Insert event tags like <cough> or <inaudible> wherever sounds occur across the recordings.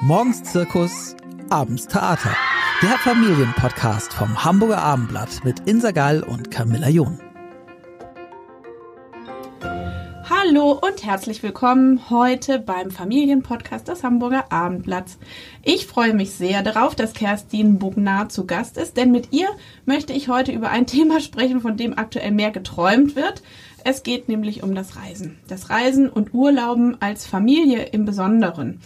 Morgens Zirkus, abends Theater. Der Familienpodcast vom Hamburger Abendblatt mit Insa Gall und Camilla John. Hallo und herzlich willkommen heute beim Familienpodcast des Hamburger Abendblatts. Ich freue mich sehr darauf, dass Kerstin Bugnar zu Gast ist, denn mit ihr möchte ich heute über ein <laughs> Thema sprechen, von dem aktuell mehr geträumt wird. Es geht nämlich um das Reisen. Das Reisen und Urlauben als Familie im Besonderen.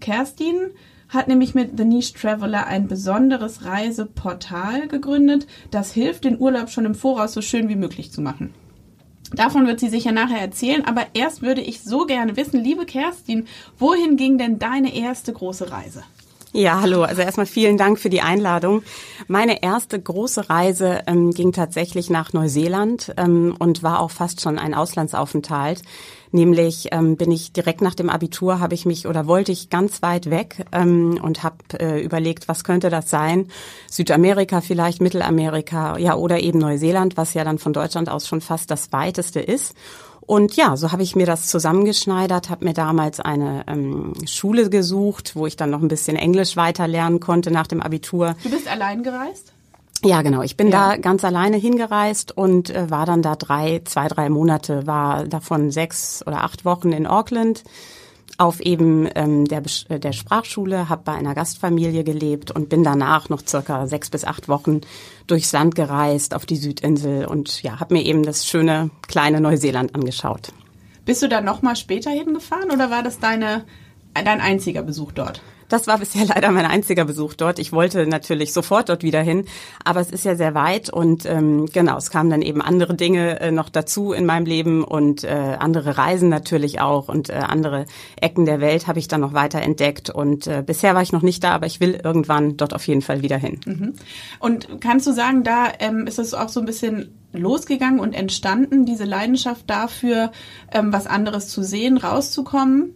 Kerstin hat nämlich mit The Niche Traveler ein besonderes Reiseportal gegründet, das hilft, den Urlaub schon im Voraus so schön wie möglich zu machen. Davon wird sie sicher nachher erzählen, aber erst würde ich so gerne wissen, liebe Kerstin, wohin ging denn deine erste große Reise? Ja, hallo. Also erstmal vielen Dank für die Einladung. Meine erste große Reise ähm, ging tatsächlich nach Neuseeland ähm, und war auch fast schon ein Auslandsaufenthalt. Nämlich ähm, bin ich direkt nach dem Abitur habe ich mich oder wollte ich ganz weit weg ähm, und habe äh, überlegt, was könnte das sein? Südamerika vielleicht, Mittelamerika, ja oder eben Neuseeland, was ja dann von Deutschland aus schon fast das weiteste ist. Und ja, so habe ich mir das zusammengeschneidert, habe mir damals eine ähm, Schule gesucht, wo ich dann noch ein bisschen Englisch weiter lernen konnte nach dem Abitur. Du bist allein gereist? Ja, genau. Ich bin ja. da ganz alleine hingereist und äh, war dann da drei, zwei, drei Monate, war davon sechs oder acht Wochen in Auckland auf eben ähm, der, äh, der Sprachschule, habe bei einer Gastfamilie gelebt und bin danach noch circa sechs bis acht Wochen durchs Land gereist auf die Südinsel und ja, habe mir eben das schöne kleine Neuseeland angeschaut. Bist du dann noch mal später hingefahren oder war das deine dein einziger Besuch dort? Das war bisher <laughs> leider mein einziger Besuch dort. Ich wollte natürlich sofort dort wieder hin, aber es ist ja sehr weit und ähm, genau, es kamen dann eben andere Dinge äh, noch dazu in meinem Leben und äh, andere Reisen natürlich auch und äh, andere Ecken der Welt habe ich dann noch weiter entdeckt und äh, bisher war ich noch nicht da, aber ich will irgendwann dort auf jeden Fall wieder hin. Mhm. Und kannst du sagen, da ähm, ist es auch so ein bisschen losgegangen und entstanden, diese Leidenschaft dafür, ähm, was anderes zu sehen, rauszukommen?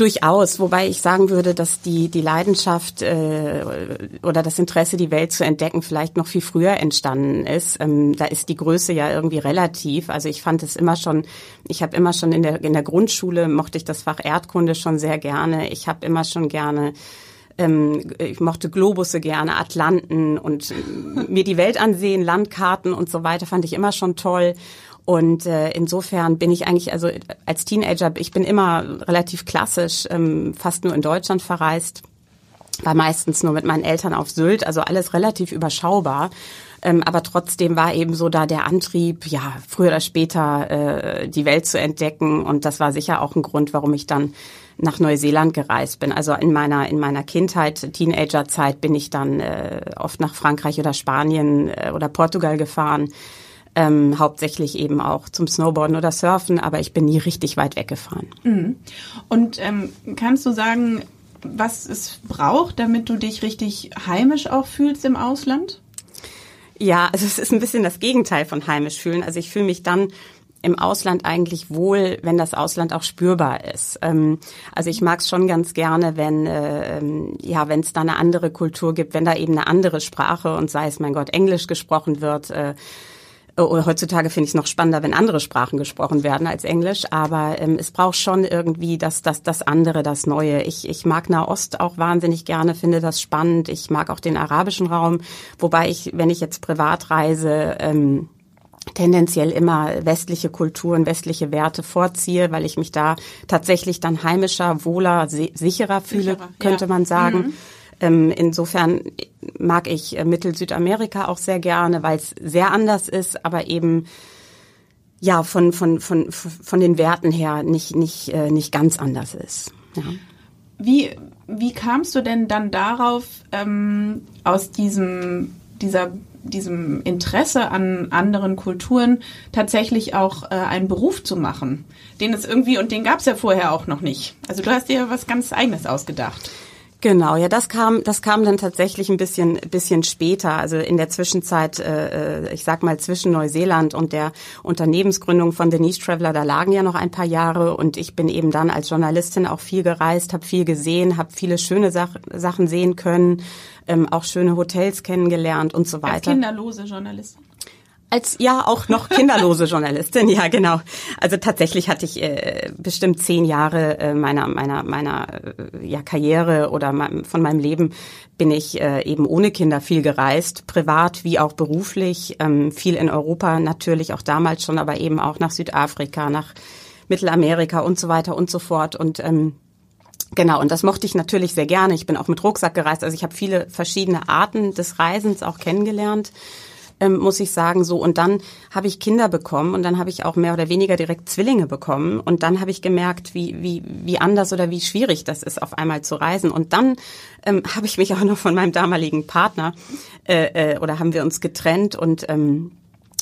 Durchaus, wobei ich sagen würde, dass die, die Leidenschaft äh, oder das Interesse, die Welt zu entdecken, vielleicht noch viel früher entstanden ist. Ähm, da ist die Größe ja irgendwie relativ. Also ich fand es immer schon, ich habe immer schon in der, in der Grundschule, mochte ich das Fach Erdkunde schon sehr gerne. Ich habe immer schon gerne ähm, ich mochte Globusse gerne, Atlanten und mir die Welt ansehen, Landkarten und so weiter fand ich immer schon toll. Und äh, insofern bin ich eigentlich, also als Teenager, ich bin immer relativ klassisch, ähm, fast nur in Deutschland verreist, war meistens nur mit meinen Eltern auf Sylt, also alles relativ überschaubar. Ähm, aber trotzdem war eben so da der Antrieb, ja, früher oder später äh, die Welt zu entdecken. Und das war sicher auch ein Grund, warum ich dann nach Neuseeland gereist bin. Also in meiner in meiner Kindheit, Teenagerzeit bin ich dann äh, oft nach Frankreich oder Spanien äh, oder Portugal gefahren ähm, hauptsächlich eben auch zum Snowboarden oder Surfen, aber ich bin nie richtig weit weggefahren. Mhm. Und ähm, kannst du sagen, was es braucht, damit du dich richtig heimisch auch fühlst im Ausland? Ja, also es ist ein bisschen das Gegenteil von heimisch fühlen. Also ich fühle mich dann im Ausland eigentlich wohl, wenn das Ausland auch spürbar ist. Ähm, also ich mag es schon ganz gerne, wenn äh, ähm, ja, wenn es da eine andere Kultur gibt, wenn da eben eine andere Sprache und sei es mein Gott Englisch gesprochen wird. Äh, oder heutzutage finde ich es noch spannender, wenn andere Sprachen gesprochen werden als Englisch, aber ähm, es braucht schon irgendwie das, das, das andere, das Neue. Ich, ich mag Nahost auch wahnsinnig gerne, finde das spannend. Ich mag auch den arabischen Raum, wobei ich, wenn ich jetzt privat reise, ähm, tendenziell immer westliche Kulturen, westliche Werte vorziehe, weil ich mich da tatsächlich dann heimischer, wohler, sicherer fühle, sicherer, könnte ja. man sagen. Mhm. Ähm, insofern mag ich äh, Mittel-Südamerika auch sehr gerne, weil es sehr anders ist, aber eben ja von von von von den Werten her nicht nicht äh, nicht ganz anders ist. Ja. Wie wie kamst du denn dann darauf ähm, aus diesem dieser diesem Interesse an anderen Kulturen tatsächlich auch äh, einen Beruf zu machen, den es irgendwie und den gab es ja vorher auch noch nicht. Also du hast dir was ganz Eigenes ausgedacht. Genau, ja, das kam, das kam dann tatsächlich ein bisschen, bisschen später. Also in der Zwischenzeit, äh, äh ich sag mal zwischen Neuseeland und der Unternehmensgründung von Denise Traveler, da lagen ja noch ein paar Jahre und ich bin eben dann als Journalistin auch viel gereist, habe viel gesehen, habe viele schöne Sach Sachen sehen können, ähm, auch schöne Hotels kennengelernt und so weiter. Als kinderlose Journalistin. Als ja auch noch <laughs> kinderlose Journalistin, ja genau. Also tatsächlich hatte ich äh, bestimmt zehn Jahre äh, meiner meiner meiner äh, ja Karriere oder mein, von meinem Leben bin ich äh, eben ohne Kinder viel gereist, privat wie auch beruflich, ähm, viel in Europa natürlich auch damals schon, aber eben auch nach Südafrika, nach Mittelamerika und so weiter und so fort und ähm, Genau, und das mochte ich natürlich sehr gerne. Ich bin auch mit Rucksack gereist. Also ich habe viele verschiedene Arten des Reisens auch kennengelernt ähm, muss ich sagen, so. Und dann habe ich Kinder bekommen und dann habe ich auch mehr oder weniger direkt Zwillinge bekommen. Und dann habe ich gemerkt, wie, wie, wie anders oder wie schwierig das ist, auf einmal zu reisen. Und dann ähm, <laughs> habe ich mich auch noch von meinem damaligen Partner äh, äh, oder haben wir uns getrennt und ähm,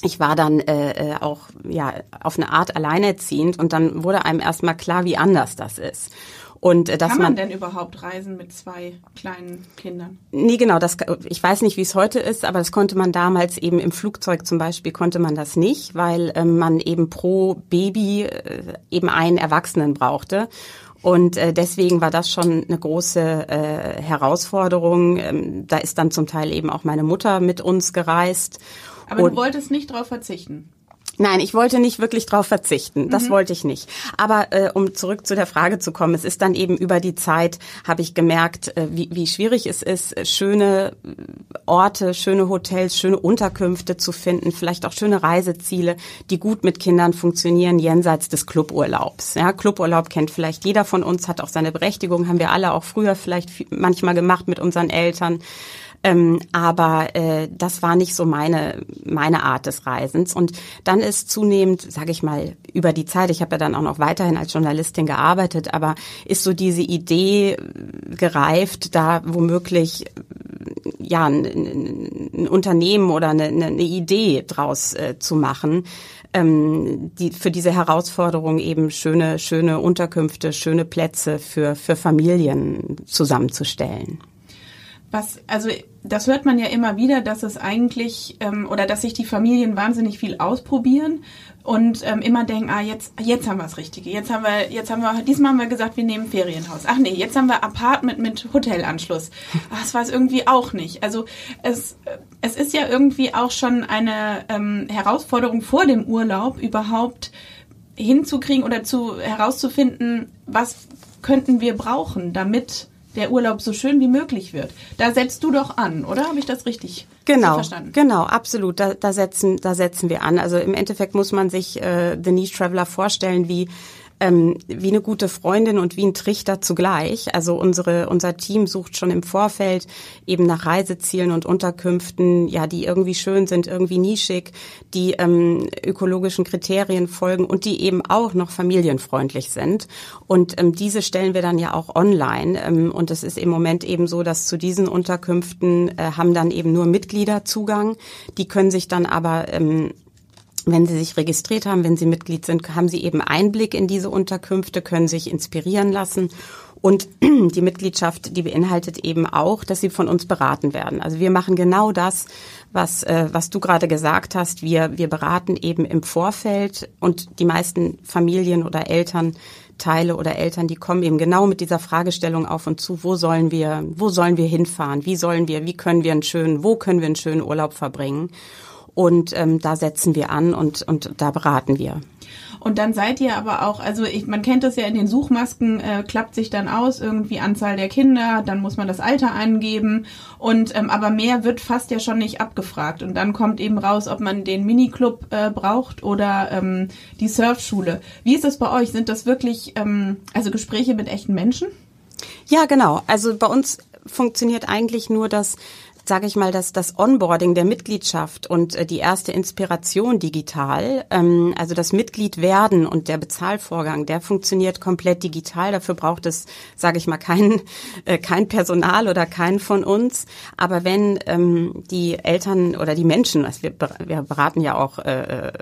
ich war dann äh, äh auch ja auf eine Art alleinerziehend und dann wurde einem erstmal klar, wie anders das ist. Und äh, dass Kann man, man denn überhaupt reisen mit zwei kleinen Kindern? Nee, genau. Das, ich weiß nicht, wie es heute ist, aber das konnte man damals eben im Flugzeug zum Beispiel konnte man das nicht, weil ähm, man eben pro Baby äh, eben einen Erwachsenen brauchte. Und äh, deswegen war das schon eine große äh, Herausforderung. Ähm, da ist dann zum Teil eben auch meine Mutter mit uns gereist. Aber und du wolltest nicht darauf verzichten? Nein, ich wollte nicht wirklich drauf verzichten. Das mhm. wollte ich nicht. Aber äh, um zurück zu der Frage zu kommen, es ist dann eben über die Zeit, habe ich gemerkt, äh, wie, wie schwierig es ist, schöne Orte, schöne Hotels, schöne Unterkünfte zu finden, vielleicht auch schöne Reiseziele, die gut mit Kindern funktionieren, jenseits des Cluburlaubs. Ja, Cluburlaub kennt vielleicht jeder von uns, hat auch seine Berechtigung, haben wir alle auch früher vielleicht manchmal gemacht mit unseren Eltern. Ähm, aber äh, das war nicht so meine meine Art des Reisens. Und dann ist zunehmend, sage ich mal, über die Zeit. Ich habe ja dann auch noch weiterhin als Journalistin gearbeitet, aber ist so diese Idee gereift, da womöglich ja ein, ein Unternehmen oder eine, eine Idee draus äh, zu machen ähm, die für diese Herausforderung eben schöne schöne Unterkünfte, schöne Plätze für für Familien zusammenzustellen. Was, also das hört man ja immer wieder, dass es eigentlich ähm, oder dass sich die Familien wahnsinnig viel ausprobieren und ähm, immer denken, ah jetzt jetzt haben wir das Richtige, jetzt haben wir jetzt haben wir diesmal haben wir gesagt, wir nehmen Ferienhaus. Ach nee, jetzt haben wir Apartment mit Hotelanschluss. Ach, das war es irgendwie auch nicht. Also es es ist ja irgendwie auch schon eine ähm, Herausforderung vor dem Urlaub überhaupt hinzukriegen oder zu herauszufinden, was könnten wir brauchen, damit der Urlaub so schön wie möglich wird. Da setzt du doch an, oder? Habe ich das richtig genau, verstanden? Genau, absolut. Da, da, setzen, da setzen wir an. Also im Endeffekt muss man sich äh, The Niche Traveler vorstellen wie ähm, wie eine gute Freundin und wie ein Trichter zugleich. Also unsere, unser Team sucht schon im Vorfeld eben nach Reisezielen und Unterkünften, ja, die irgendwie schön sind, irgendwie nischig, die ähm, ökologischen Kriterien folgen und die eben auch noch familienfreundlich sind. Und ähm, diese stellen wir dann ja auch online. Ähm, und es ist im Moment eben so, dass zu diesen Unterkünften äh, haben dann eben nur Mitglieder Zugang. Die können sich dann aber ähm, wenn Sie sich registriert haben, wenn Sie Mitglied sind, haben Sie eben Einblick in diese Unterkünfte, können sich inspirieren lassen. Und <clears throat> die Mitgliedschaft, die beinhaltet eben auch, dass sie von uns beraten werden. Also wir machen genau das, was, äh, was du gerade gesagt hast. Wir, wir beraten eben im Vorfeld und die meisten Familien oder Elternteile oder Eltern, die kommen eben genau mit dieser Fragestellung auf und zu, wo sollen wir, wo sollen wir hinfahren? Wie sollen wir, wie können wir einen schönen, wo können wir einen schönen Urlaub verbringen? Und ähm, da setzen wir an und, und da beraten wir. Und dann seid ihr aber auch, also ich, man kennt das ja in den Suchmasken, äh, klappt sich dann aus, irgendwie Anzahl der Kinder, dann muss man das Alter angeben und ähm, aber mehr wird fast ja schon nicht abgefragt. Und dann kommt eben raus, ob man den Miniclub äh, braucht oder ähm, die Surfschule. Wie ist das bei euch? Sind das wirklich ähm, also Gespräche mit echten Menschen? Ja, genau. Also bei uns funktioniert eigentlich nur das sage ich mal, dass das Onboarding der Mitgliedschaft und äh, die erste Inspiration digital, ähm, also das Mitglied werden und der Bezahlvorgang, der funktioniert komplett digital. Dafür braucht es, sage ich mal, kein, äh, kein Personal oder keinen von uns. Aber wenn ähm, die Eltern oder die Menschen, also wir, beraten ja auch äh,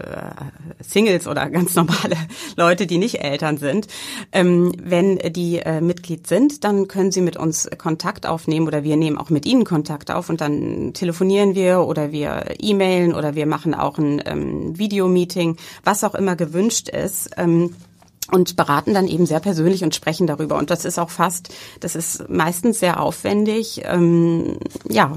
Singles oder ganz normale <laughs> Leute, die nicht Eltern sind, ähm, wenn die Mitglied sind, dann können sie mit uns Kontakt aufnehmen oder wir nehmen auch mit ihnen Kontakt auf und dann telefonieren wir oder wir e-mailen oder wir machen auch ein ähm, Videomeeting, was auch immer gewünscht ist. Ähm, und beraten dann eben sehr persönlich und sprechen darüber. Und das ist auch fast, das ist meistens sehr aufwendig. Ähm, ja,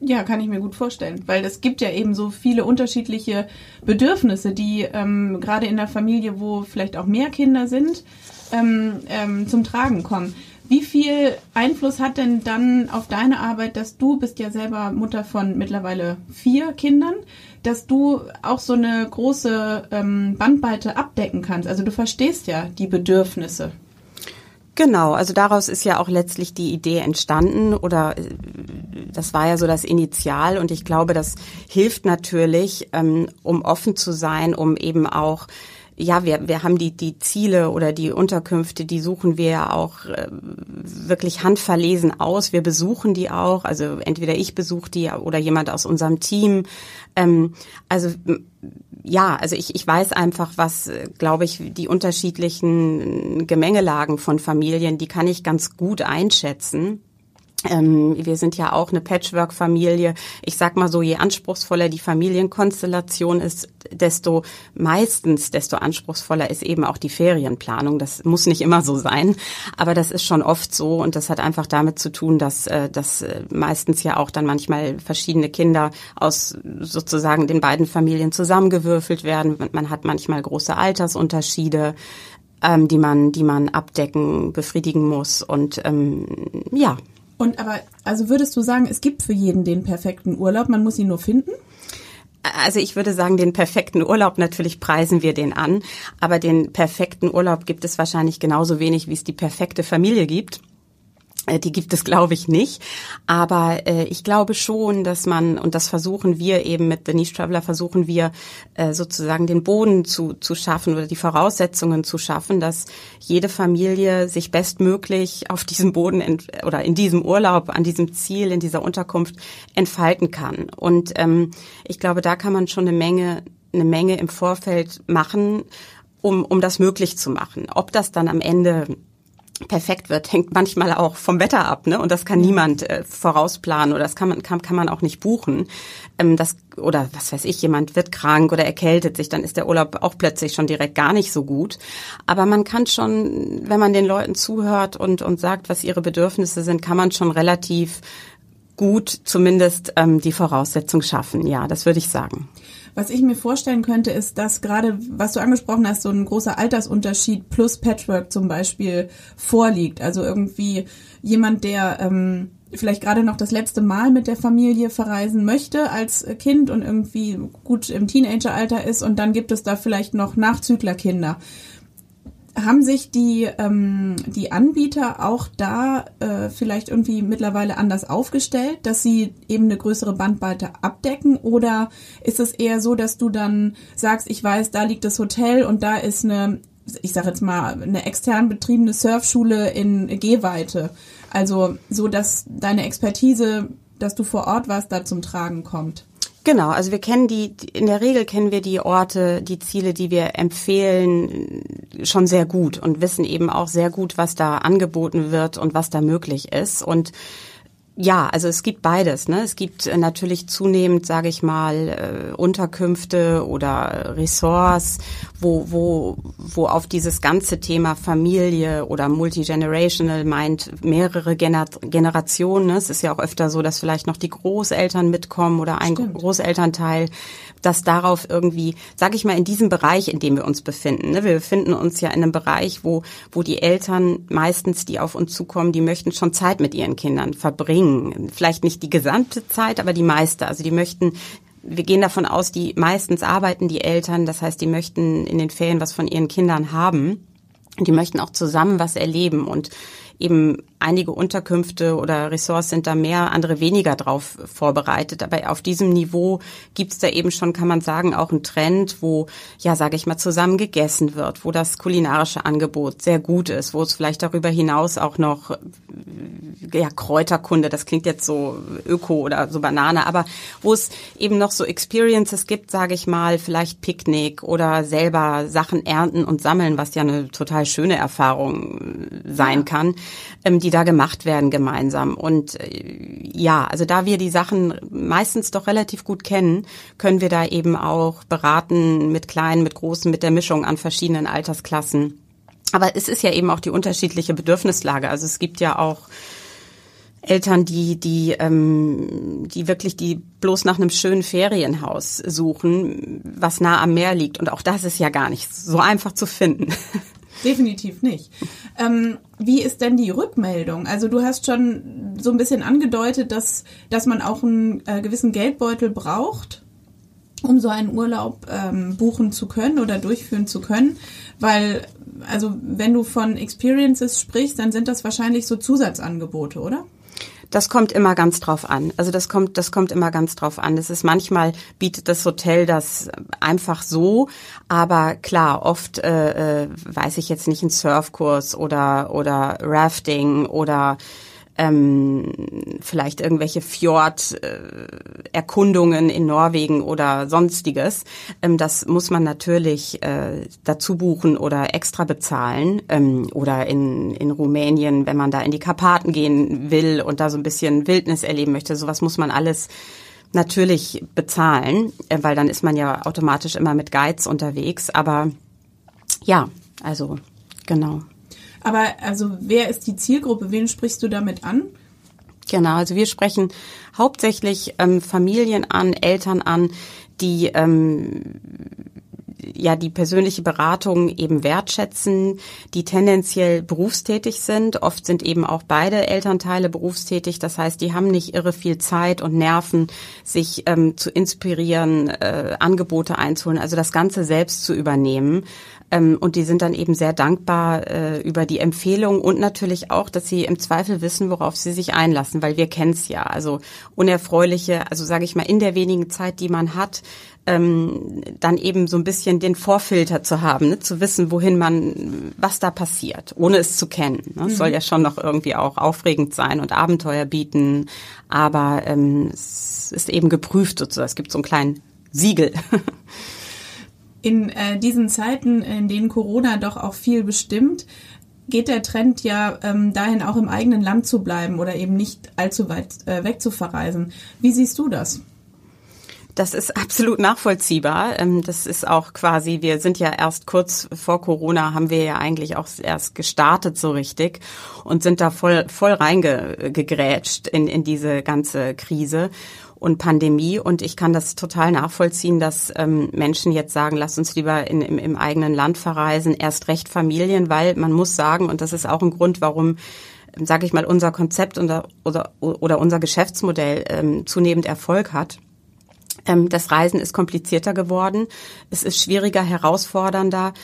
Ja, kann ich mir gut vorstellen, weil es gibt ja eben so viele unterschiedliche Bedürfnisse, die ähm, gerade in der Familie, wo vielleicht auch mehr Kinder sind, ähm, ähm, zum Tragen kommen. Wie viel Einfluss hat denn dann auf deine Arbeit, dass du bist ja selber Mutter von mittlerweile vier Kindern, dass du auch so eine große ähm, Bandbreite abdecken kannst? Also du verstehst ja die Bedürfnisse. Genau, also daraus ist ja auch letztlich die Idee entstanden oder äh, das war ja so das Initial und ich glaube, das hilft natürlich, ähm, um offen zu sein, um eben auch ja, wir, wir haben die, die Ziele oder die Unterkünfte, die suchen wir ja auch äh, wirklich handverlesen aus. Wir besuchen die auch, also entweder ich besuche die oder jemand aus unserem Team. Ähm, also ja, also ich, ich weiß einfach, was, glaube ich, die unterschiedlichen Gemengelagen von Familien, die kann ich ganz gut einschätzen. Ähm, wir sind ja auch eine Patchwork-Familie. Ich sag mal so, je anspruchsvoller die Familienkonstellation ist, desto meistens, desto anspruchsvoller ist eben auch die Ferienplanung. Das muss nicht immer so sein, aber das ist schon oft so und das hat einfach damit zu tun, dass, äh, dass äh, meistens ja auch dann manchmal verschiedene Kinder aus sozusagen den beiden Familien zusammengewürfelt werden. Man hat manchmal große Altersunterschiede ähm, die man, die man abdecken, befriedigen muss. Und ähm, ja, und aber, also würdest du sagen, es gibt für jeden den perfekten Urlaub, man muss ihn nur finden? Also ich würde sagen, den perfekten Urlaub, natürlich preisen wir den an, aber den perfekten Urlaub gibt es wahrscheinlich genauso wenig, wie es die perfekte Familie gibt. Äh, die gibt es, glaube ich, nicht. Aber äh, ich glaube schon, dass man, und das versuchen wir eben mit The Niche Traveler, versuchen wir äh, sozusagen den Boden zu, zu schaffen oder die Voraussetzungen zu schaffen, dass jede Familie sich bestmöglich auf diesem Boden oder in diesem Urlaub, an diesem Ziel, in dieser Unterkunft entfalten kann. Und ähm, ich glaube, da kann man schon eine Menge, eine Menge im Vorfeld machen, um, um das möglich zu machen. Ob das dann am Ende perfekt wird, hängt manchmal auch vom Wetter ab, ne? Und das kann niemand äh, vorausplanen oder das kann man kann, kann man auch nicht buchen. Ähm, das oder was weiß ich, jemand wird krank oder erkältet sich, dann ist der Urlaub auch plötzlich schon direkt gar nicht so gut. Aber man kann schon, wenn man den Leuten zuhört und und sagt, was ihre Bedürfnisse sind, kann man schon relativ gut zumindest ähm, die Voraussetzung schaffen. Ja, das würde ich sagen. Was ich mir vorstellen könnte, ist, dass gerade, was du angesprochen hast, so ein großer Altersunterschied plus Patchwork zum Beispiel vorliegt. Also irgendwie jemand, der ähm, vielleicht gerade noch das letzte Mal mit der Familie verreisen möchte als Kind und irgendwie gut im Teenageralter ist und dann gibt es da vielleicht noch Nachzüglerkinder haben sich die, ähm, die Anbieter auch da äh, vielleicht irgendwie mittlerweile anders aufgestellt, dass sie eben eine größere Bandbreite abdecken? Oder ist es eher so, dass du dann sagst, ich weiß, da liegt das Hotel und da ist eine, ich sage jetzt mal, eine extern betriebene Surfschule in Gehweite? Also so, dass deine Expertise, dass du vor Ort warst, da zum Tragen kommt. Genau, also wir kennen die, in der Regel kennen wir die Orte, die Ziele, die wir empfehlen, schon sehr gut und wissen eben auch sehr gut, was da angeboten wird und was da möglich ist. Und ja, also es gibt beides. Ne? Es gibt äh, natürlich zunehmend, sage ich mal, äh, Unterkünfte oder Ressorts, wo, wo, wo auf dieses ganze Thema Familie oder Multigenerational meint mehrere Gener Generationen. Ne? Es ist ja auch öfter so, dass vielleicht noch die Großeltern mitkommen oder ein Stimmt. Großelternteil, dass darauf irgendwie, sage ich mal, in diesem Bereich, in dem wir uns befinden. Ne? Wir befinden uns ja in einem Bereich, wo, wo die Eltern meistens, die auf uns zukommen, die möchten schon Zeit mit ihren Kindern verbringen verbringen. Vielleicht nicht die gesamte Zeit, aber die meiste. Also die möchten wir gehen davon aus, die meistens arbeiten die Eltern, das heißt, die möchten in den Ferien was von ihren Kindern haben. Die möchten auch zusammen was erleben und eben einige Unterkünfte oder Ressorts sind da mehr, andere weniger drauf vorbereitet. Aber auf diesem Niveau gibt's da eben schon, kann man sagen, auch einen Trend, wo, ja, sage ich mal, zusammen gegessen wird, wo das kulinarische Angebot sehr gut ist, wo es vielleicht darüber hinaus auch noch, ja, Kräuterkunde, das klingt jetzt so öko oder so Banane, aber wo es eben noch so Experiences gibt, sage ich mal, vielleicht Picknick oder selber Sachen ernten und sammeln, was ja eine total schöne Erfahrung sein ja. kann, ähm, die da gemacht werden gemeinsam. Und äh, ja, also da wir die Sachen meistens doch relativ gut kennen, können wir da eben auch beraten mit kleinen, mit großen, mit der Mischung an verschiedenen Altersklassen. Aber es ist ja eben auch die unterschiedliche Bedürfnislage. Also es gibt ja auch Eltern, die die ähm, die wirklich die bloß nach einem schönen Ferienhaus suchen, was nah am Meer liegt. Und auch das ist ja gar nicht so einfach zu finden. <laughs> Definitiv nicht. Ähm, wie ist denn die Rückmeldung? Also du hast schon so ein bisschen angedeutet, dass, dass man auch einen äh, gewissen Geldbeutel braucht, um so einen Urlaub ähm, buchen zu können oder durchführen zu können. Weil, also wenn du von Experiences sprichst, dann sind das wahrscheinlich so Zusatzangebote, oder? Das kommt immer ganz drauf an. Also das kommt, das kommt immer ganz drauf an. Das ist manchmal bietet das Hotel das einfach so, aber klar, oft äh, äh, weiß ich jetzt nicht einen Surfkurs oder oder Rafting oder ähm, vielleicht irgendwelche Fjord-Erkundungen in Norwegen oder sonstiges. Ähm, das muss man natürlich äh, dazu buchen oder extra bezahlen. Ähm, oder in, in Rumänien, wenn man da in die Karpaten gehen will und da so ein bisschen Wildnis erleben möchte, sowas muss man alles natürlich bezahlen, äh, weil dann ist man ja automatisch immer mit Guides unterwegs. Aber ja, also genau. Aber also wer ist die Zielgruppe? Wen sprichst du damit an? Genau, also wir sprechen hauptsächlich ähm, Familien an, Eltern an, die ähm, ja die persönliche Beratung eben wertschätzen, die tendenziell berufstätig sind. Oft sind eben auch beide Elternteile berufstätig. Das heißt, die haben nicht irre viel Zeit und Nerven, sich ähm, zu inspirieren, äh, Angebote einzuholen, also das Ganze selbst zu übernehmen. Ähm, und die sind dann eben sehr dankbar äh, über die Empfehlung und natürlich auch, dass sie im Zweifel wissen, worauf sie sich einlassen, weil wir kennen es ja. Also unerfreuliche, also sage ich mal, in der wenigen Zeit, die man hat, ähm, dann eben so ein bisschen den Vorfilter zu haben, ne? zu wissen, wohin man, was da passiert, ohne es zu kennen. Ne? Mhm. Es soll ja schon noch irgendwie auch aufregend sein und Abenteuer bieten, aber ähm, es ist eben geprüft sozusagen. Es gibt so einen kleinen Siegel. <laughs> in äh, diesen Zeiten, in denen Corona doch auch viel bestimmt, geht der Trend ja ähm, dahin, auch im eigenen Land zu bleiben oder eben nicht allzu weit äh, weg zu verreisen. Wie siehst du das? Das ist absolut nachvollziehbar. Ähm, das ist auch quasi, wir sind ja erst kurz vor Corona, haben wir ja eigentlich auch erst gestartet so richtig und sind da voll, voll reingegrätscht in, in diese ganze Krise und Pandemie. Und ich kann das total nachvollziehen, dass ähm, Menschen jetzt sagen, lass uns lieber in, im, im eigenen Land verreisen, erst recht Familien, weil man muss sagen, und das ist auch ein Grund, warum sage ich mal, unser Konzept oder, oder, oder unser Geschäftsmodell ähm, zunehmend Erfolg hat. Ähm, das Reisen ist komplizierter geworden. Es ist schwieriger, herausfordernder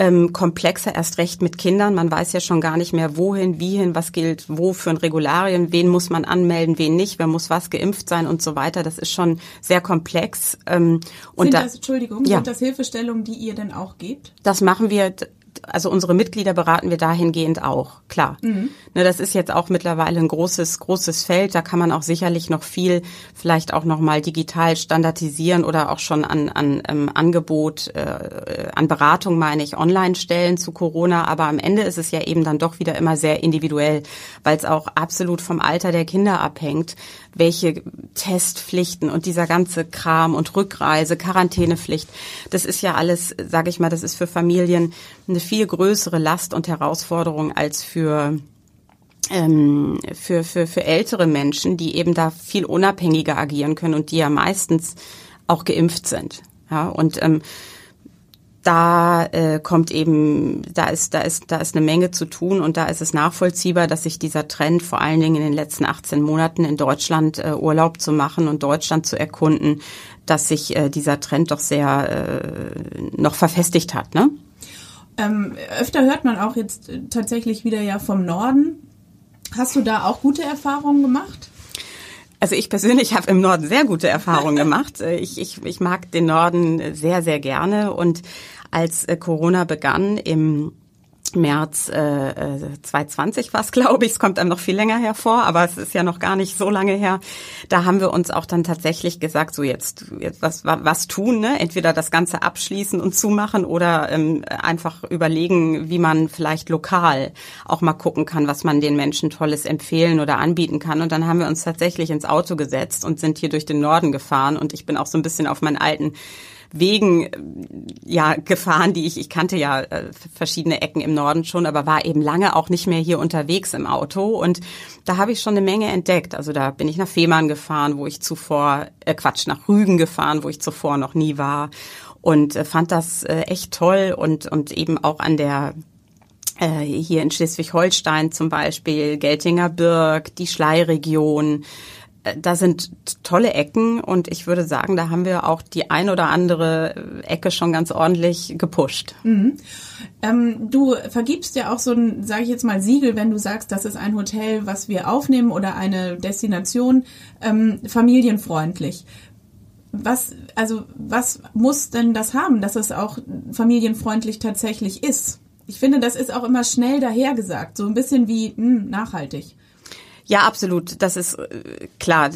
ähm, komplexer, erst recht mit Kindern. Man weiß ja schon gar nicht mehr, wohin, wiehin, was gilt, wo für ein Regularien, wen muss man anmelden, wen nicht, wer muss was geimpft sein und so weiter. Das ist schon sehr komplex. Ähm, und sind das, Entschuldigung, ja. sind das Hilfestellungen, die ihr denn auch gebt? Das machen wir also unsere Mitglieder beraten wir dahingehend auch, klar. Mhm. Ne, das ist jetzt auch mittlerweile ein großes, großes Feld. Da kann man auch sicherlich noch viel, vielleicht auch noch mal digital standardisieren oder auch schon an, an ähm, Angebot, äh, an Beratung meine ich, online stellen zu Corona. Aber am Ende ist es ja eben dann doch wieder immer sehr individuell, weil es auch absolut vom Alter der Kinder abhängt, welche Testpflichten und dieser ganze Kram und Rückreise, Quarantänepflicht. Das ist ja alles, sage ich mal, das ist für Familien eine viel größere Last und Herausforderung als für ähm, für, für, für ältere Menschen, die eben da viel unabhängiger agieren können und die ja meistens auch geimpft sind. Ja, und ähm, da äh, kommt eben, da ist, da ist, da ist eine Menge zu tun und da ist es nachvollziehbar, dass sich dieser Trend vor allen Dingen in den letzten 18 Monaten in Deutschland äh, Urlaub zu machen und Deutschland zu erkunden, dass sich äh, dieser Trend doch sehr äh, noch verfestigt hat, ne? Ähm, öfter hört man auch jetzt äh, tatsächlich wieder ja vom Norden. Hast du da auch gute Erfahrungen gemacht? Also ich persönlich habe im Norden sehr gute Erfahrungen <laughs> gemacht. Ich, ich, ich mag den Norden sehr, sehr gerne. Und als äh, Corona begann im März äh, 2020 war es, glaube ich. Es kommt einem noch viel länger hervor, aber es ist ja noch gar nicht so lange her. Da haben wir uns auch dann tatsächlich gesagt, so jetzt, jetzt was, was tun, ne? Entweder das Ganze abschließen und zumachen oder ähm, einfach überlegen, wie man vielleicht lokal auch mal gucken kann, was man den Menschen Tolles empfehlen oder anbieten kann. Und dann haben wir uns tatsächlich ins Auto gesetzt und sind hier durch den Norden gefahren. Und ich bin auch so ein bisschen auf meinen alten Wegen äh, ja gefahren, die ich ich kannte ja äh, verschiedene Ecken im Norden schon, aber war eben lange auch nicht mehr hier unterwegs im Auto und da habe ich schon eine Menge entdeckt. Also da bin ich nach Fehmarn gefahren, wo ich zuvor äh, Quatsch nach Rügen gefahren, wo ich zuvor noch nie war und äh, fand das äh, echt toll und und eben auch an der äh, hier in Schleswig-Holstein zum Beispiel, Geltinger Birk, die Schleiregion. Äh, da sind tolle Ecken und ich würde sagen, da haben wir auch die ein oder andere Ecke schon ganz ordentlich gepusht. Mhm. Ähm, du vergibst ja auch so ein, sage ich jetzt mal, Siegel, wenn du sagst, das ist ein Hotel, was wir aufnehmen oder eine Destination ähm, familienfreundlich. Was, also, was muss denn das haben, dass es auch familienfreundlich tatsächlich ist? Ich finde, das ist auch immer schnell dahergesagt, so ein bisschen wie mh, hm, nachhaltig. Ja, absolut. Das ist äh, klar.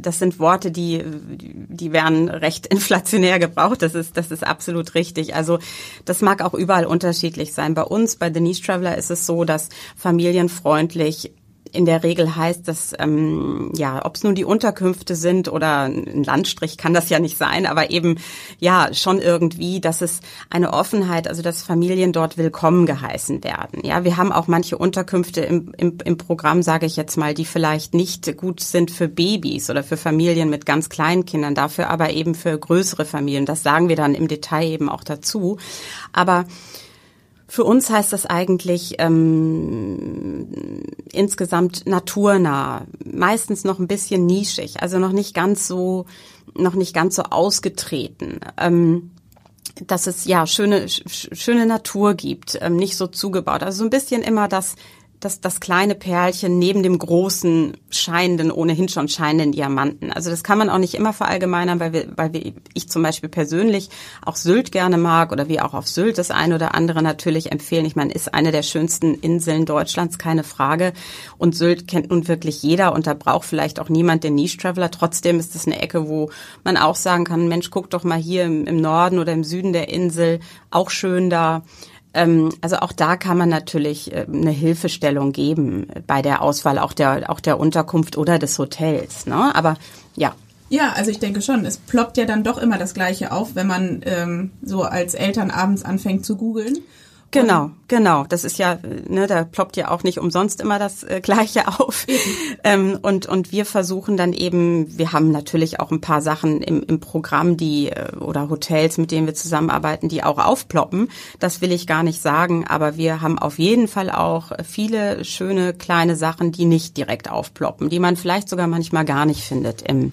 Das sind Worte, die die werden recht <laughs> inflationär gebraucht. Das ist das ist absolut richtig. Also das mag auch überall unterschiedlich sein. Bei uns bei The Niche Traveler ist es so, dass familienfreundlich in der Regel heißt, dass ähm, ja, ob es nun die Unterkünfte sind oder ein Landstrich kann das ja nicht sein, aber eben ja schon irgendwie, dass es eine Offenheit, also dass Familien dort willkommen geheißen werden. Ja, wir haben auch manche Unterkünfte im, im, im Programm, sage ich jetzt mal, die vielleicht nicht gut sind für Babys oder für Familien mit ganz kleinen Kindern, dafür aber eben für größere Familien. Das sagen wir dann im Detail eben auch dazu. Aber für uns heißt das eigentlich ähm, insgesamt naturnah, meistens noch ein bisschen nischig, also noch nicht ganz so, noch nicht ganz so ausgetreten. Ähm, dass es ja schöne schöne Natur gibt, ähm, nicht so zugebaut. Also so ein bisschen immer das das, das kleine Perlchen neben dem großen, scheinenden, ohnehin schon scheinenden Diamanten. Also das kann man auch nicht immer verallgemeinern, weil, wir, weil wir, ich zum Beispiel persönlich auch Sylt gerne mag oder wir auch auf Sylt das eine oder andere natürlich empfehlen. Ich meine, ist eine der schönsten Inseln Deutschlands, keine Frage. Und Sylt kennt nun wirklich jeder und da braucht vielleicht auch niemand den Niche-Traveler. Trotzdem ist es eine Ecke, wo man auch sagen kann, Mensch, guck doch mal hier im, im Norden oder im Süden der Insel, auch schön da. Ähm, also auch da kann man natürlich äh, eine Hilfestellung geben bei der Auswahl auch der, auch der Unterkunft oder des Hotels. Ne? Aber ja. Ja, also ich denke schon. Es ploppt ja dann doch immer das Gleiche auf, wenn man ähm, so als Eltern abends anfängt zu googeln. Genau, genau. Das ist ja, ne, da ploppt ja auch nicht umsonst immer das äh, Gleiche auf. ähm, und und wir versuchen dann eben, wir haben natürlich auch ein paar Sachen im, im Programm, die äh, oder Hotels, mit denen wir zusammenarbeiten, die auch aufploppen. Das will ich gar nicht sagen, aber wir haben auf jeden Fall auch viele schöne kleine Sachen, die nicht direkt aufploppen, die man vielleicht sogar manchmal gar nicht findet im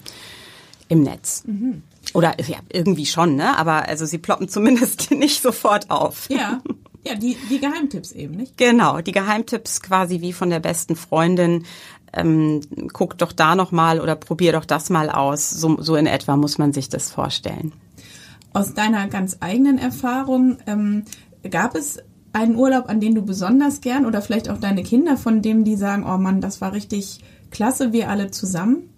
im Netz. Mhm. Oder ja, irgendwie schon, ne? Aber also sie ploppen zumindest <laughs> nicht sofort auf. Ja. Ja, die, die Geheimtipps eben, nicht? Genau, die Geheimtipps quasi wie von der besten Freundin. Ähm, guck doch da noch mal oder probier doch das mal aus. So, so in etwa muss man sich das vorstellen. Aus deiner ganz eigenen Erfahrung ähm, gab es einen Urlaub, an den du besonders gern oder vielleicht auch deine Kinder, von dem die sagen, oh Mann, das war richtig klasse, wir alle zusammen?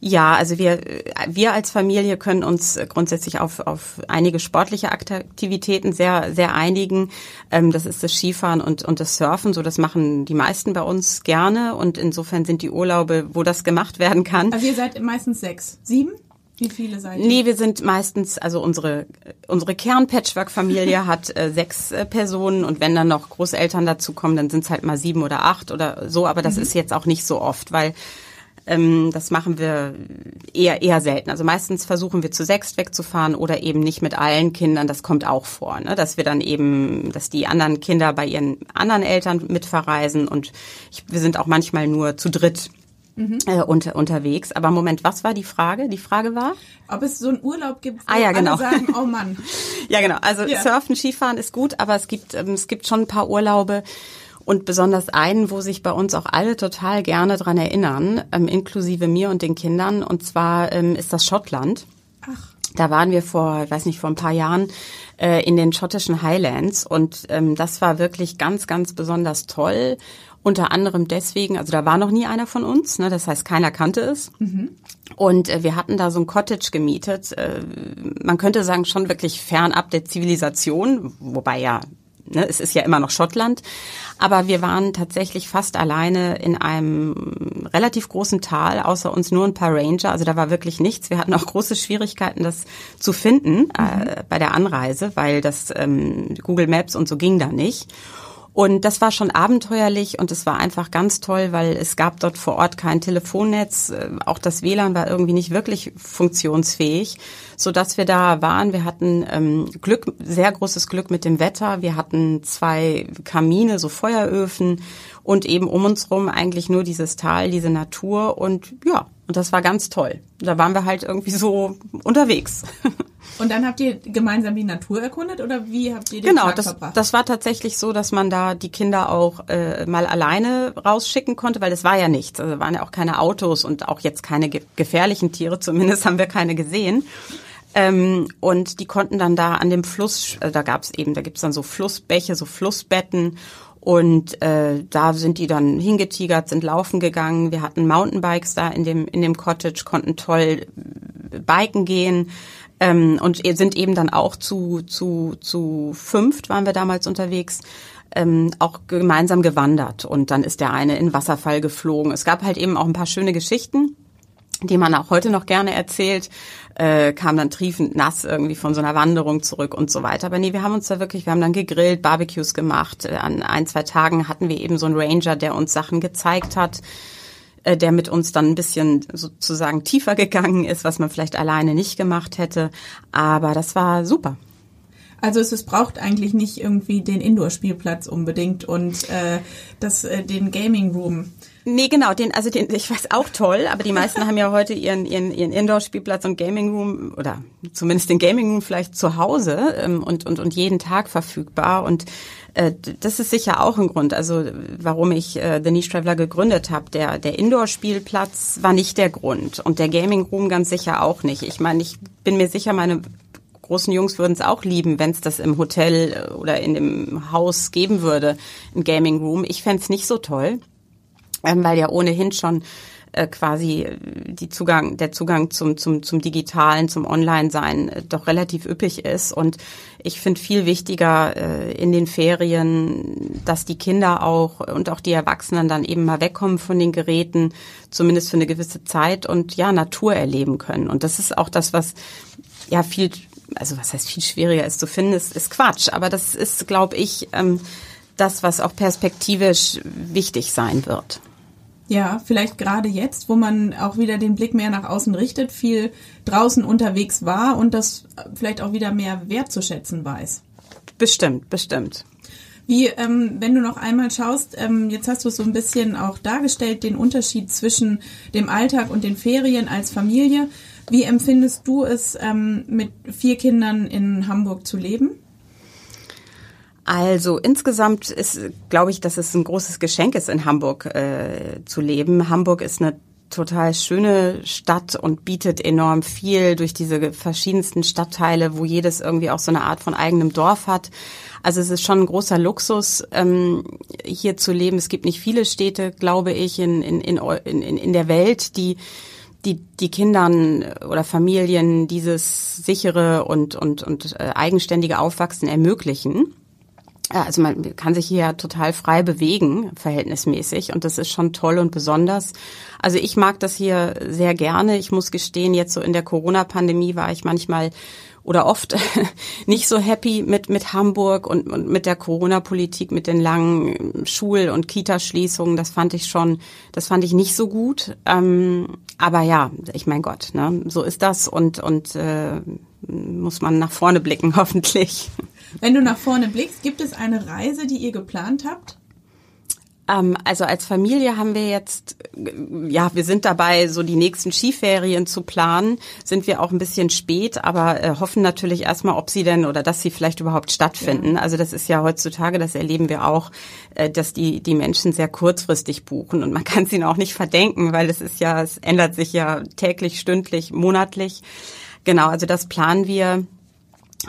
Ja, also wir, wir als Familie können uns grundsätzlich auf, auf einige sportliche Aktivitäten sehr, sehr einigen. Ähm, das ist das Skifahren und, und das Surfen. So, das machen die meisten bei uns gerne. Und insofern sind die Urlaube, wo das gemacht werden kann. Also ihr seid meistens sechs, sieben? Wie viele seid ihr? Nee, wir sind meistens, also unsere, unsere Kern-Patchwork-Familie <laughs> hat äh, sechs äh, Personen und wenn dann noch Großeltern dazukommen, dann sind es halt mal sieben oder acht oder so, aber das mhm. ist jetzt auch nicht so oft, weil ähm, das machen wir eher, eher selten. Also meistens versuchen wir zu sechst wegzufahren oder eben nicht mit allen Kindern. Das kommt auch vor, ne? dass wir dann eben, dass die anderen Kinder bei ihren anderen Eltern mitverreisen und ich, wir sind auch manchmal nur zu dritt. Mhm. Äh, unter, unterwegs. Aber Moment, was war die Frage? Die Frage war? Ob es so einen Urlaub gibt, wo ah, ja, genau. alle sagen, <laughs> oh Mann. ja, genau. Also ja. Surfen, Skifahren ist gut, aber es gibt, ähm, es gibt schon ein paar Urlaube, und besonders einen, wo sich bei uns auch alle total gerne dran erinnern, ähm, inklusive mir und den Kindern. Und zwar ähm, ist das Schottland. Ach. Da waren wir vor, ich weiß nicht, vor ein paar Jahren äh, in den schottischen Highlands und ähm, das war wirklich ganz, ganz besonders toll. Unter anderem deswegen, also da war noch nie einer von uns, ne, das heißt, keiner kannte es. Mhm. Und äh, wir hatten da so ein Cottage gemietet. Äh, man könnte sagen, schon wirklich fernab der Zivilisation, wobei ja ne, es ist ja immer noch Schottland, aber wir waren tatsächlich fast alleine in einem relativ großen Tal, außer uns nur ein paar Ranger, also da war wirklich nichts. Wir hatten auch große Schwierigkeiten, das zu finden äh, mhm. äh, bei der Anreise, weil das ähm, Google Maps und so ging da nicht. Und das war schon abenteuerlich und es war einfach ganz toll, weil es gab dort vor Ort kein Telefonnetz. Äh, auch das WLAN war irgendwie nicht wirklich funktionsfähig, so dass wir da waren. Wir hatten ähm, Glück, sehr großes Glück mit dem Wetter. Wir hatten zwei Kamine, so Feueröfen und eben um uns rum eigentlich nur dieses Tal, diese Natur und ja, und das war ganz toll. Da waren wir halt irgendwie so unterwegs. <laughs> Und dann habt ihr gemeinsam die Natur erkundet oder wie habt ihr den genau, Tag das, verbracht? das war tatsächlich so, dass man da die Kinder auch äh, mal alleine rausschicken konnte, weil es war ja nichts. Also waren ja auch keine Autos und auch jetzt keine ge gefährlichen Tiere, zumindest haben wir keine gesehen. Ähm, und die konnten dann da an dem Fluss, äh, da gab's eben, da gibt's dann so Flussbäche, so Flussbetten und äh, da sind die dann hingetigert, sind laufen gegangen. Wir hatten Mountainbikes da in dem in dem Cottage, konnten toll biken gehen ähm, und sind eben dann auch zu, zu, zu fünft waren wir damals unterwegs. Ähm, auch gemeinsam gewandert und dann ist der eine in Wasserfall geflogen. Es gab halt eben auch ein paar schöne Geschichten, die man auch heute noch gerne erzählt, äh, kam dann triefend nass irgendwie von so einer Wanderung zurück und so weiter. Aber nee, wir haben uns da wirklich, wir haben dann gegrillt, Barbecues gemacht. Äh, an ein, zwei Tagen hatten wir eben so einen Ranger, der uns Sachen gezeigt hat äh, der mit uns dann ein bisschen sozusagen tiefer gegangen ist, was man vielleicht alleine nicht gemacht hätte. Aber das war super. Also es, es braucht eigentlich nicht irgendwie den Indoor-Spielplatz unbedingt und äh, das, äh, den Gaming Room. Nee, genau, den, also den, ich weiß auch toll, aber die meisten haben ja heute ihren, ihren, ihren Indoor-Spielplatz und Gaming Room oder zumindest den Gaming Room vielleicht zu Hause ähm, und, und, und jeden Tag verfügbar und äh, das ist sicher auch ein Grund, also warum ich äh, The Niche Traveler gegründet habe. Der, der Indoor-Spielplatz war nicht der Grund und der Gaming Room ganz sicher auch nicht. Ich meine, ich bin mir sicher, meine großen Jungs würden es auch lieben, wenn es das im Hotel äh, oder in dem Haus geben würde, ein Gaming Room. Ich fände nicht so toll, weil ja ohnehin schon äh, quasi äh, die Zugang, der Zugang zum, zum, zum Digitalen, zum Online-Sein äh, doch relativ üppig ist. Und ich finde viel wichtiger äh, in den Ferien, dass die Kinder auch und auch die Erwachsenen dann eben mal wegkommen von den Geräten, zumindest für eine gewisse Zeit und ja, Natur erleben können. Und das ist auch das, was ja viel, also was heißt viel schwieriger ist zu finden, ist, ist Quatsch. Aber das ist, glaube ich, ähm, das, was auch perspektivisch wichtig sein wird. Ja, vielleicht gerade jetzt, wo man auch wieder den Blick mehr nach außen richtet, viel draußen unterwegs war und das vielleicht auch wieder mehr wertzuschätzen weiß. Bestimmt, bestimmt. Wie, ähm, wenn du noch einmal schaust, ähm, jetzt hast du es so ein bisschen auch dargestellt, den Unterschied zwischen dem Alltag und den Ferien als Familie. Wie empfindest du es, ähm, mit vier Kindern in Hamburg zu leben? Also insgesamt ist, glaube ich, dass es ein großes Geschenk ist, in Hamburg äh, zu leben. Hamburg ist eine total schöne Stadt und bietet enorm viel durch diese verschiedensten Stadtteile, wo jedes irgendwie auch so eine Art von eigenem Dorf hat. Also es ist schon ein großer Luxus, ähm, hier zu leben. Es gibt nicht viele Städte, glaube ich, in, in, in, in, der Welt, die die, die Kindern oder Familien dieses sichere und, und, und äh, eigenständige Aufwachsen ermöglichen. Also man kann sich hier total frei bewegen, verhältnismäßig. Und das ist schon toll und besonders. Also ich mag das hier sehr gerne. Ich muss gestehen, jetzt so in der Corona-Pandemie war ich manchmal oder oft <laughs> nicht so happy mit, mit Hamburg und, und mit der Corona-Politik, mit den langen Schul- und Kitaschließungen. Das fand ich schon, das fand ich nicht so gut. Ähm, aber ja, ich mein Gott, ne, so ist das und, und äh, muss man nach vorne blicken, <laughs> hoffentlich. Wenn du nach vorne blickst, gibt es eine Reise, die ihr geplant habt? Ähm, also als Familie haben wir jetzt, ja, wir sind dabei, so die nächsten Skiferien zu planen. Sind wir auch ein bisschen spät, aber äh, hoffen natürlich erstmal, ob sie denn oder dass sie vielleicht überhaupt stattfinden. Ja. Also das ist ja heutzutage, das erleben wir auch, äh, dass die, die Menschen sehr kurzfristig buchen und man kann es ihnen auch nicht verdenken, weil es ist ja, es ändert sich ja täglich, stündlich, monatlich. Genau, also das planen wir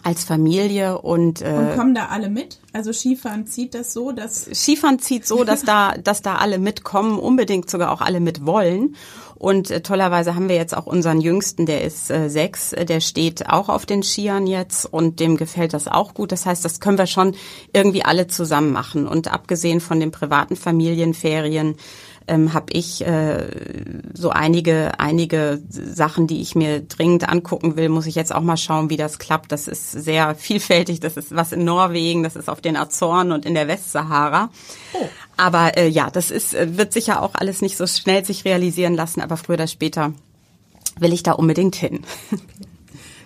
als Familie und, äh, und kommen da alle mit? Also Skifahren zieht das so, dass Skifahren zieht so, dass da dass da alle mitkommen, unbedingt sogar auch alle mit wollen. Und äh, tollerweise haben wir jetzt auch unseren Jüngsten, der ist äh, sechs, äh, der steht auch auf den Skiern jetzt und dem gefällt das auch gut. Das heißt, das können wir schon irgendwie alle zusammen machen. Und abgesehen von den privaten Familienferien ähm, habe ich äh, so einige einige Sachen, die ich mir dringend angucken will, muss ich jetzt auch mal schauen, wie das klappt. Das ist sehr <laughs> vielfältig. Das ist was in Norwegen, das ist auf den Azoren und in der Westsahara. Oh. Aber äh, ja, das ist äh, wird sicher auch alles nicht so schnell sich realisieren lassen, aber früher oder später will ich da unbedingt hin.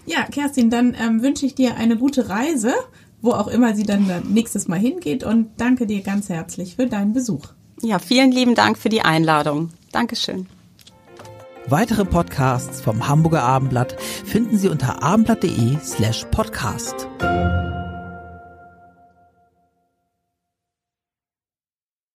Ja, Kerstin, dann ähm, wünsche ich dir eine gute Reise, wo auch immer sie dann nächstes Mal hingeht und danke dir ganz herzlich für deinen Besuch. Ja, vielen lieben Dank für die Einladung. Dankeschön. Weitere Podcasts vom Hamburger Abendblatt finden Sie unter abendblatt.de slash podcast.